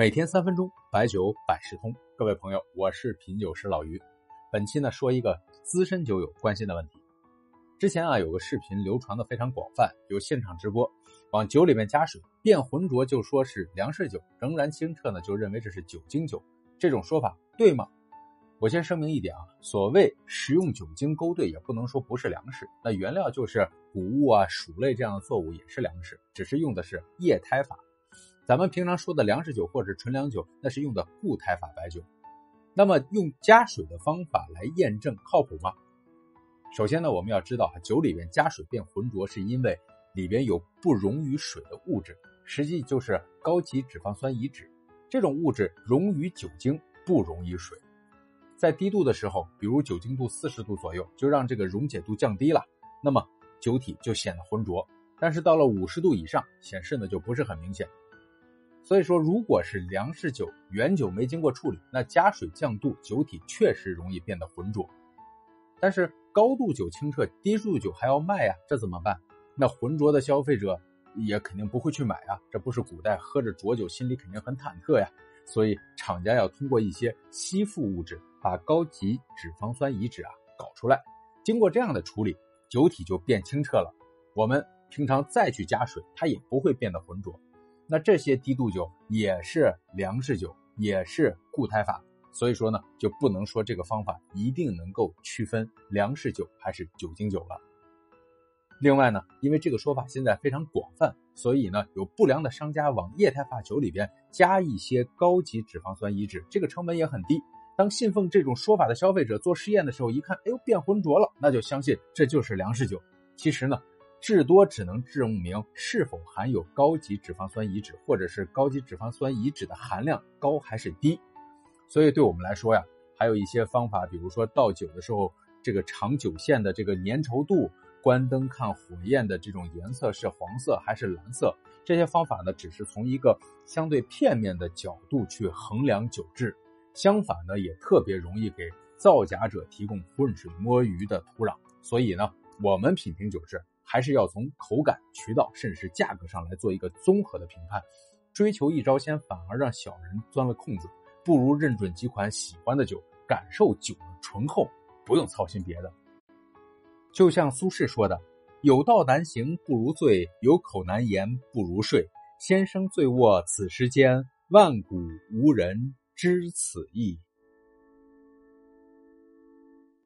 每天三分钟，白酒百事通。各位朋友，我是品酒师老于。本期呢，说一个资深酒友关心的问题。之前啊，有个视频流传的非常广泛，有现场直播，往酒里面加水变浑浊，就说是粮食酒；仍然清澈呢，就认为这是酒精酒。这种说法对吗？我先声明一点啊，所谓食用酒精勾兑，也不能说不是粮食。那原料就是谷物啊、薯类这样的作物也是粮食，只是用的是液态法。咱们平常说的粮食酒或者纯粮酒，那是用的固态法白酒。那么用加水的方法来验证靠谱吗？首先呢，我们要知道啊，酒里边加水变浑浊，是因为里边有不溶于水的物质，实际就是高级脂肪酸乙酯。这种物质溶于酒精，不溶于水。在低度的时候，比如酒精度四十度左右，就让这个溶解度降低了，那么酒体就显得浑浊。但是到了五十度以上，显示呢就不是很明显。所以说，如果是粮食酒、原酒没经过处理，那加水降度，酒体确实容易变得浑浊。但是高度酒清澈，低度酒还要卖呀，这怎么办？那浑浊的消费者也肯定不会去买啊，这不是古代喝着浊酒，心里肯定很忐忑呀。所以厂家要通过一些吸附物质，把高级脂肪酸乙酯啊搞出来。经过这样的处理，酒体就变清澈了。我们平常再去加水，它也不会变得浑浊。那这些低度酒也是粮食酒，也是固态法，所以说呢，就不能说这个方法一定能够区分粮食酒还是酒精酒了。另外呢，因为这个说法现在非常广泛，所以呢，有不良的商家往液态法酒里边加一些高级脂肪酸乙酯，这个成本也很低。当信奉这种说法的消费者做试验的时候，一看，哎呦，变浑浊了，那就相信这就是粮食酒。其实呢。至多只能证明是否含有高级脂肪酸乙酯，或者是高级脂肪酸乙酯的含量高还是低。所以对我们来说呀，还有一些方法，比如说倒酒的时候，这个长酒线的这个粘稠度，关灯看火焰的这种颜色是黄色还是蓝色，这些方法呢，只是从一个相对片面的角度去衡量酒质。相反呢，也特别容易给造假者提供浑水摸鱼的土壤。所以呢，我们品评酒质。还是要从口感、渠道，甚至是价格上来做一个综合的评判。追求一招鲜，反而让小人钻了空子。不如认准几款喜欢的酒，感受酒的醇厚，不用操心别的。就像苏轼说的：“有道难行不如醉，有口难言不如睡。先生醉卧此时间，万古无人知此意。”